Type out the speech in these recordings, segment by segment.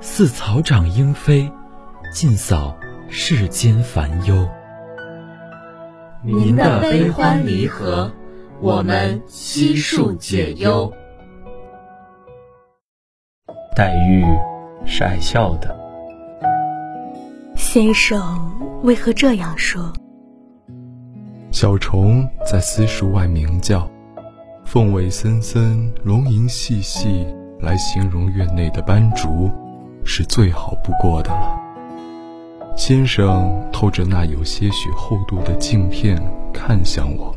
似草长莺飞，尽扫世间烦忧。您的悲欢离合，我们悉数解忧。黛玉是爱笑的。先生为何这样说？小虫在私塾外鸣叫，凤尾森森，龙吟细细，来形容院内的斑竹。是最好不过的了。先生透着那有些许厚度的镜片看向我，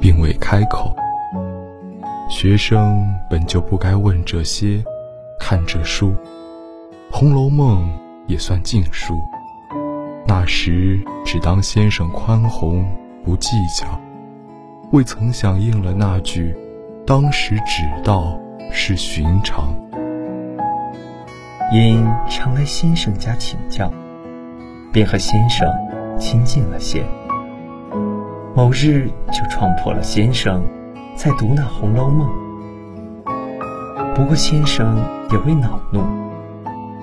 并未开口。学生本就不该问这些，看这书，《红楼梦》也算禁书。那时只当先生宽宏，不计较，未曾想应了那句：“当时只道是寻常。”因常来先生家请教，便和先生亲近了些。某日就撞破了先生在读那《红楼梦》，不过先生也未恼怒，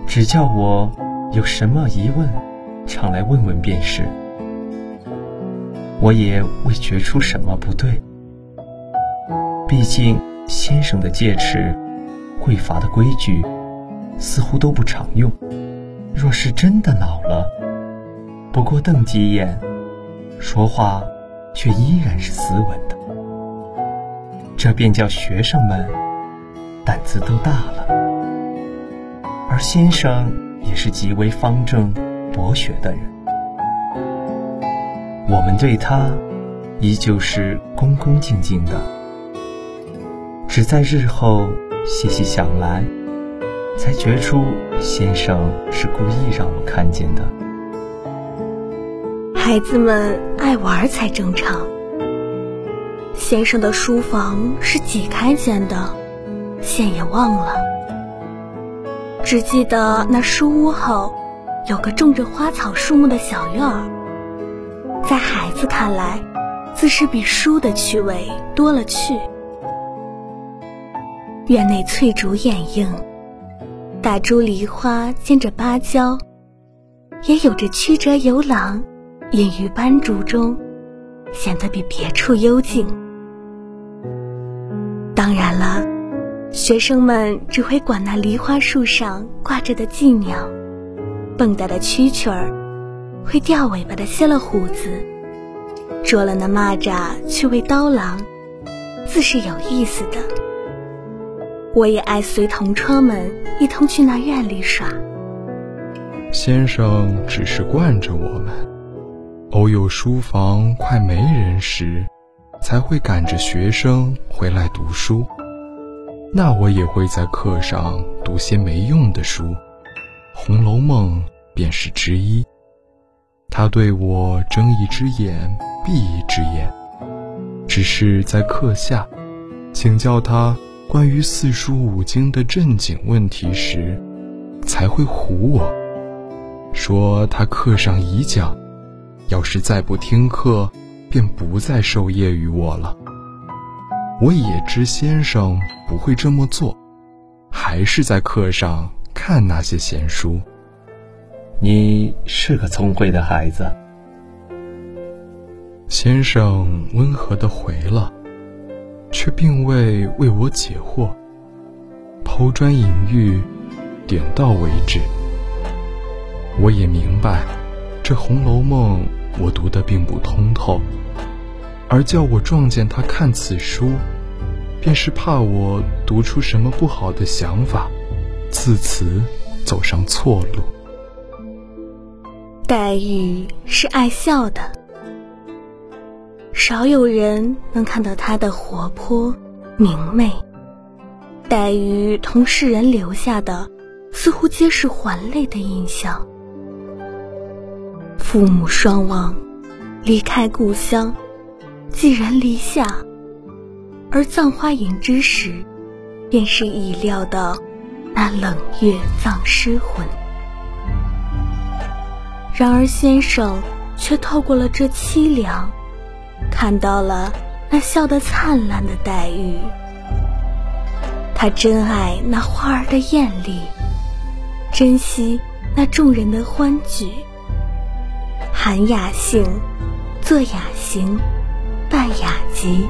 只叫我有什么疑问，常来问问便是。我也未觉出什么不对，毕竟先生的戒尺、贵罚的规矩。似乎都不常用。若是真的老了，不过瞪几眼，说话却依然是斯文的。这便叫学生们胆子都大了。而先生也是极为方正、博学的人，我们对他依旧是恭恭敬敬的。只在日后细细想来。才觉出先生是故意让我看见的。孩子们爱玩才正常。先生的书房是几开间的，现也忘了。只记得那书屋后有个种着花草树木的小院儿，在孩子看来，自是比书的趣味多了去。院内翠竹掩映。大株梨花兼着芭蕉，也有着曲折游廊，隐于斑竹中，显得比别处幽静。当然了，学生们只会管那梨花树上挂着的妓鸟，蹦跶的蛐蛐儿，会掉尾巴的歇了胡子，捉了那蚂蚱去喂刀郎，自是有意思的。我也爱随同窗们一同去那院里耍。先生只是惯着我们，偶有书房快没人时，才会赶着学生回来读书。那我也会在课上读些没用的书，《红楼梦》便是之一。他对我睁一只眼闭一只眼，只是在课下请教他。关于四书五经的正经问题时，才会唬我，说他课上已讲，要是再不听课，便不再授业于我了。我也知先生不会这么做，还是在课上看那些闲书。你是个聪慧的孩子，先生温和的回了。却并未为我解惑，抛砖引玉，点到为止。我也明白，这《红楼梦》我读得并不通透，而叫我撞见他看此书，便是怕我读出什么不好的想法，自此走上错路。黛玉是爱笑的，少有人能看到她的活泼明媚。黛玉同世人留下的，似乎皆是还泪的印象。父母双亡，离开故乡，寄人篱下，而葬花吟之时，便是已料的那冷月葬尸魂。然而先生却透过了这凄凉，看到了那笑得灿烂的黛玉。他珍爱那花儿的艳丽，珍惜那众人的欢聚。含雅兴，作雅行，办雅集。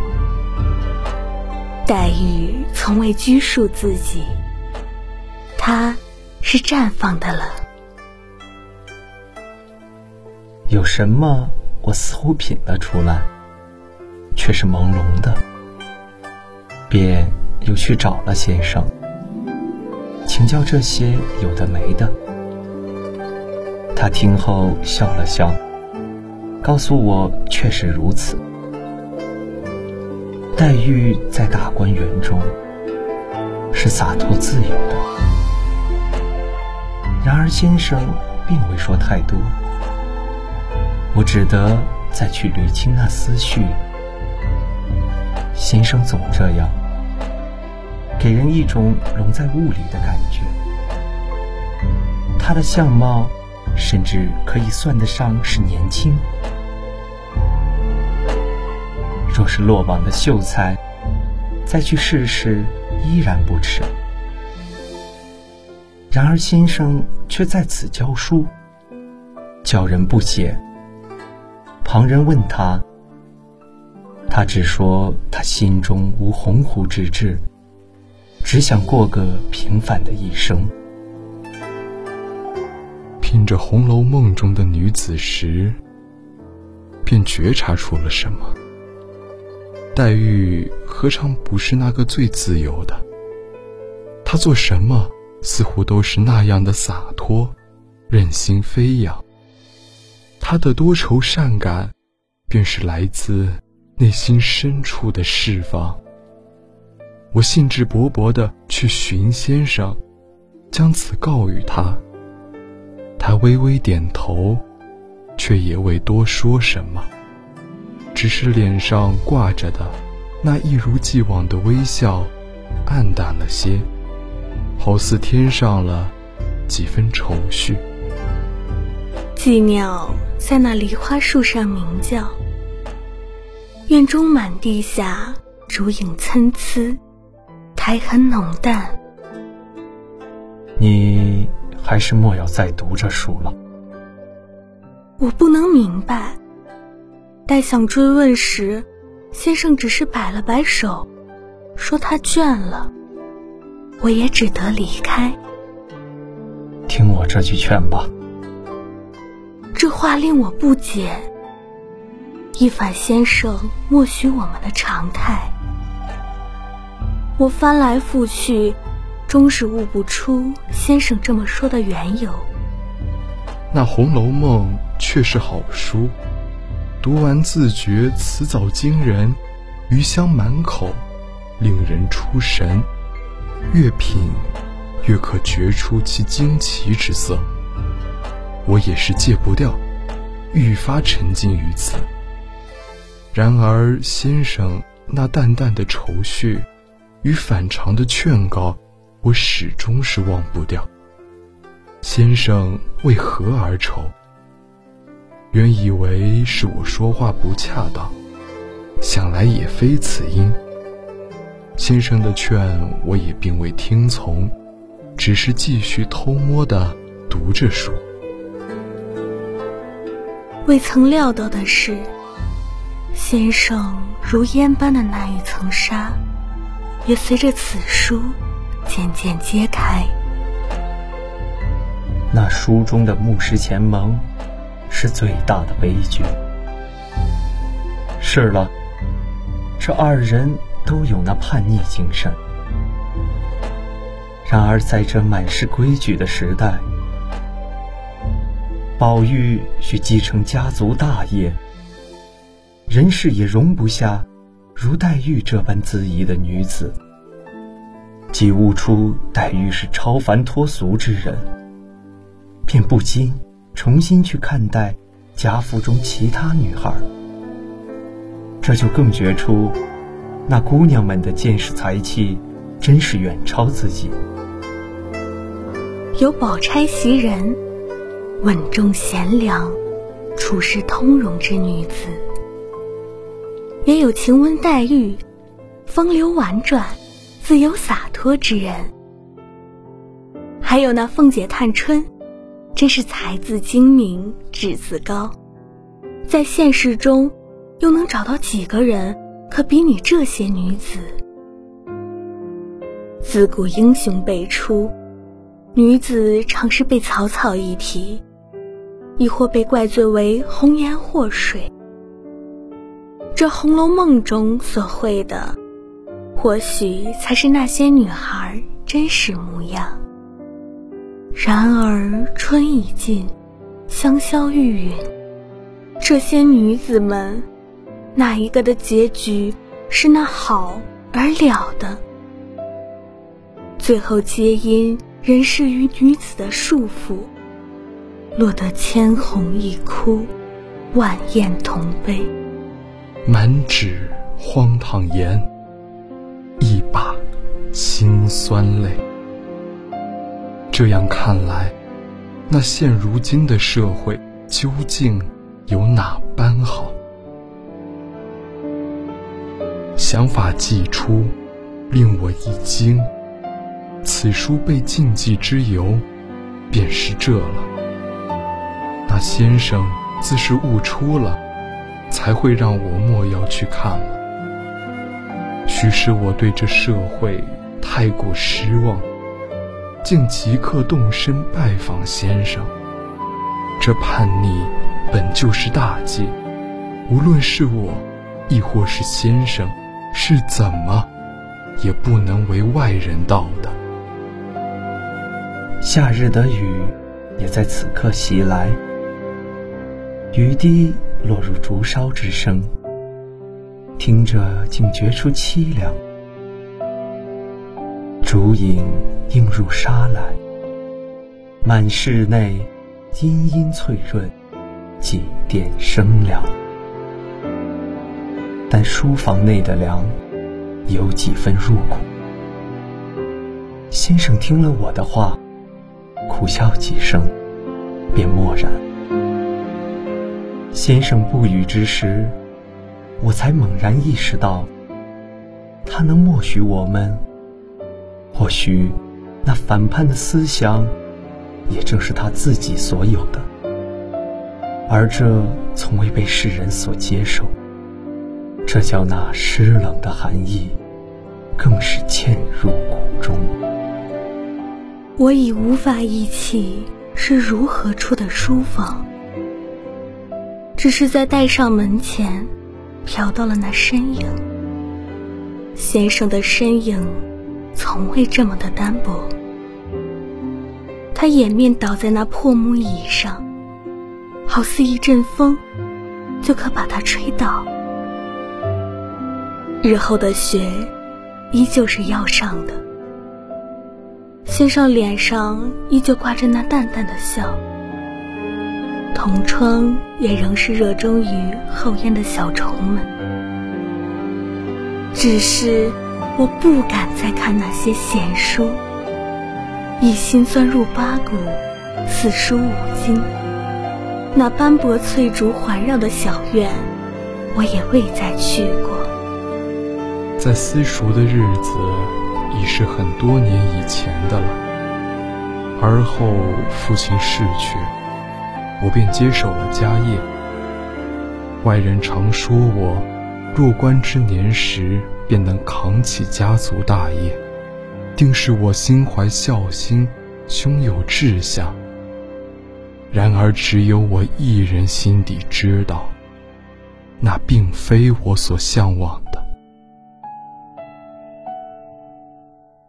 黛玉从未拘束自己，她是绽放的了。有什么我似乎品了出来，却是朦胧的，便。又去找了先生，请教这些有的没的。他听后笑了笑，告诉我确实如此。黛玉在大观园中是洒脱自由的，然而先生并未说太多，我只得再去捋清那思绪。先生总这样。给人一种笼在雾里的感觉。他的相貌，甚至可以算得上是年轻。若是落榜的秀才，再去试试依然不迟。然而先生却在此教书，教人不解。旁人问他，他只说他心中无鸿鹄之志。只想过个平凡的一生。品着《红楼梦》中的女子时，便觉察出了什么。黛玉何尝不是那个最自由的？她做什么，似乎都是那样的洒脱，任心飞扬。她的多愁善感，便是来自内心深处的释放。我兴致勃勃地去寻先生，将此告与他。他微微点头，却也未多说什么，只是脸上挂着的那一如既往的微笑，暗淡了些，好似添上了几分愁绪。寂鸟在那梨花树上鸣叫，院中满地下竹影参差。苔痕浓淡。你还是莫要再读这书了。我不能明白。待想追问时，先生只是摆了摆手，说他倦了。我也只得离开。听我这句劝吧。这话令我不解。一反先生默许我们的常态。我翻来覆去，终是悟不出先生这么说的缘由。那《红楼梦》却是好书，读完自觉词藻惊人，余香满口，令人出神。越品，越可觉出其惊奇之色。我也是戒不掉，愈发沉浸于此。然而先生那淡淡的愁绪。与反常的劝告，我始终是忘不掉。先生为何而愁？原以为是我说话不恰当，想来也非此因。先生的劝我也并未听从，只是继续偷摸的读着书。未曾料到的是，先生如烟般的那一层纱。也随着此书渐渐揭开。那书中的穆氏前盟是最大的悲剧。是了，这二人都有那叛逆精神。然而，在这满是规矩的时代，宝玉需继承家族大业，人世也容不下如黛玉这般恣意的女子。既悟出黛玉是超凡脱俗之人，便不禁重新去看待贾府中其他女孩。这就更觉出，那姑娘们的见识才气，真是远超自己。有宝钗袭人，稳重贤良、处事通融之女子；也有晴雯黛玉，风流婉转、自由洒脱之人；还有那凤姐探春，真是才自精明、志自高，在现实中。又能找到几个人可比拟这些女子？自古英雄辈出，女子常是被草草一提，亦或被怪罪为红颜祸水。这《红楼梦》中所绘的，或许才是那些女孩真实模样。然而春已尽，香消玉殒，这些女子们。哪一个的结局是那好而了的？最后皆因人世与女子的束缚，落得千红一哭，万艳同悲，满纸荒唐言，一把辛酸泪。这样看来，那现如今的社会究竟有哪般好？想法既出，令我一惊。此书被禁忌之由，便是这了。那先生自是悟出了，才会让我莫要去看了。许是我对这社会太过失望，竟即刻动身拜访先生。这叛逆本就是大忌，无论是我，亦或是先生。是怎么，也不能为外人道的。夏日的雨，也在此刻袭来。雨滴落入竹梢之声，听着竟觉出凄凉。竹影映入纱来，满室内阴阴翠润，几点生凉。但书房内的凉，有几分入骨。先生听了我的话，苦笑几声，便默然。先生不语之时，我才猛然意识到，他能默许我们，或许那反叛的思想，也正是他自己所有的，而这从未被世人所接受。这叫那湿冷的寒意，更是嵌入骨中。我已无法忆起是如何出的书房，只是在带上门前，瞟到了那身影。先生的身影，从未这么的单薄。他掩面倒在那破木椅上，好似一阵风，就可把他吹倒。日后的雪，依旧是要上的。先生脸上依旧挂着那淡淡的笑，同窗也仍是热衷于后院的小虫们。只是我不敢再看那些闲书，一心钻入八股，四书五经。那斑驳翠竹环绕的小院，我也未再去过。在私塾的日子，已是很多年以前的了。而后父亲逝去，我便接手了家业。外人常说我，入关之年时便能扛起家族大业，定是我心怀孝心，胸有志向，然而只有我一人心底知道，那并非我所向往的。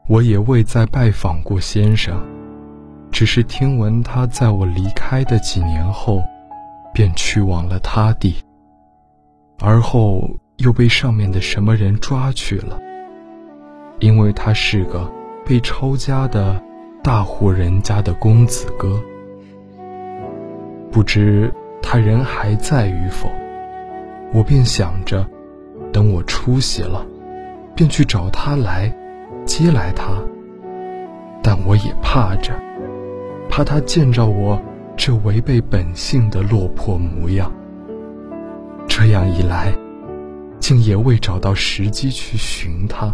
我也未再拜访过先生，只是听闻他在我离开的几年后，便去往了他地，而后又被上面的什么人抓去了，因为他是个被抄家的大户人家的公子哥。不知他人还在与否，我便想着，等我出息了，便去找他来，接来他。但我也怕着，怕他见着我这违背本性的落魄模样。这样一来，竟也未找到时机去寻他。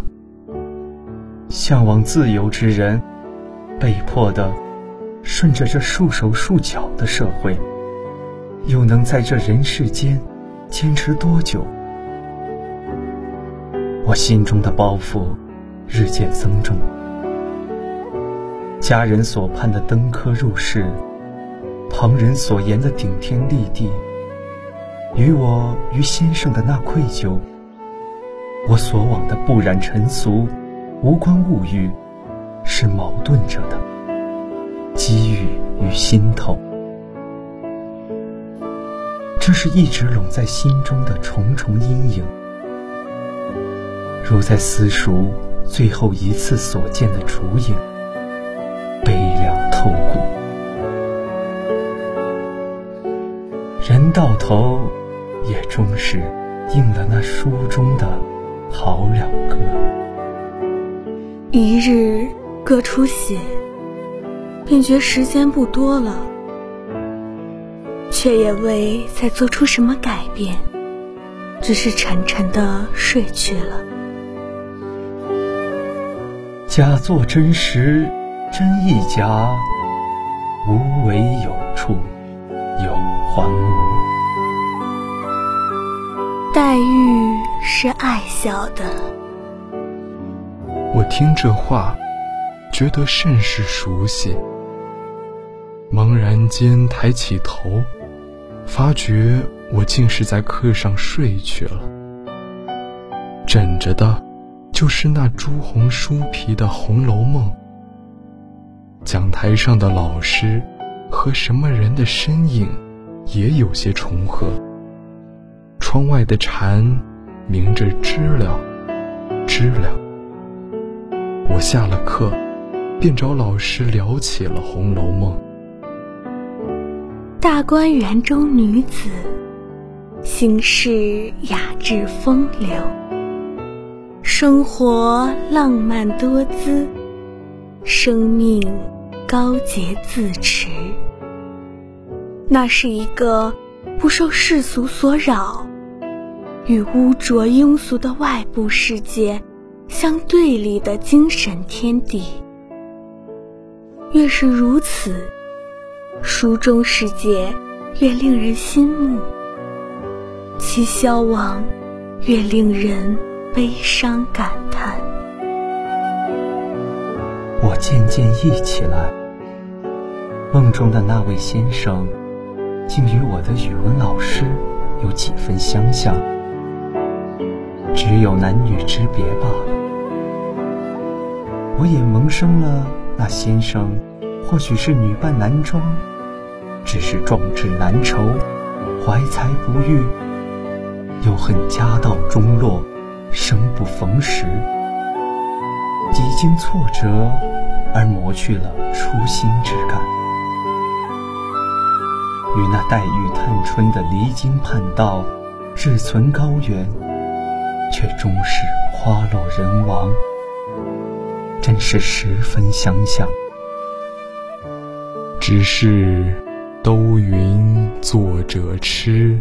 向往自由之人，被迫的。顺着这束手束脚的社会，又能在这人世间坚持多久？我心中的包袱日渐增重。家人所盼的登科入仕，旁人所言的顶天立地，与我与先生的那愧疚，我所往的不染尘俗、无关物欲，是矛盾着的。机遇与心痛，这是一直拢在心中的重重阴影，如在私塾最后一次所见的烛影，到头，也终是应了那书中的好两个。一日各出血。便觉时间不多了，却也未再做出什么改变，只是沉沉的睡去了。假作真实，真亦假；无为有处，有还无。黛玉是爱笑的。我听这话，觉得甚是熟悉。茫然间抬起头，发觉我竟是在课上睡去了。枕着的，就是那朱红书皮的《红楼梦》。讲台上的老师和什么人的身影，也有些重合。窗外的蝉鸣着知了，知了。我下了课，便找老师聊起了《红楼梦》。大观园中女子，行事雅致风流，生活浪漫多姿，生命高洁自持。那是一个不受世俗所扰，与污浊庸俗的外部世界相对立的精神天地。越是如此。书中世界越令人心目，其消亡越令人悲伤感叹。我渐渐忆起来，梦中的那位先生，竟与我的语文老师有几分相像，只有男女之别罢了。我也萌生了那先生。或许是女扮男装，只是壮志难酬，怀才不遇，又恨家道中落，生不逢时，几经挫折而磨去了初心之感。与那黛玉探春的离经叛道，志存高远，却终是花落人亡，真是十分相像。只是都云作者痴，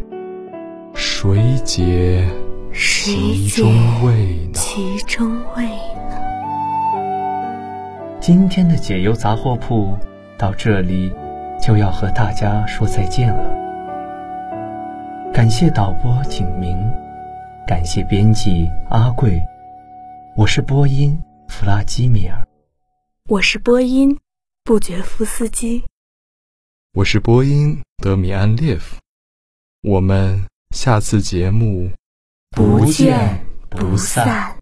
谁解其中味呢？其中味呢？今天的解忧杂货铺到这里就要和大家说再见了。感谢导播景明，感谢编辑阿贵，我是播音弗拉基米尔，我是播音布觉夫斯基。我是播音德米安列夫，我们下次节目不见不散。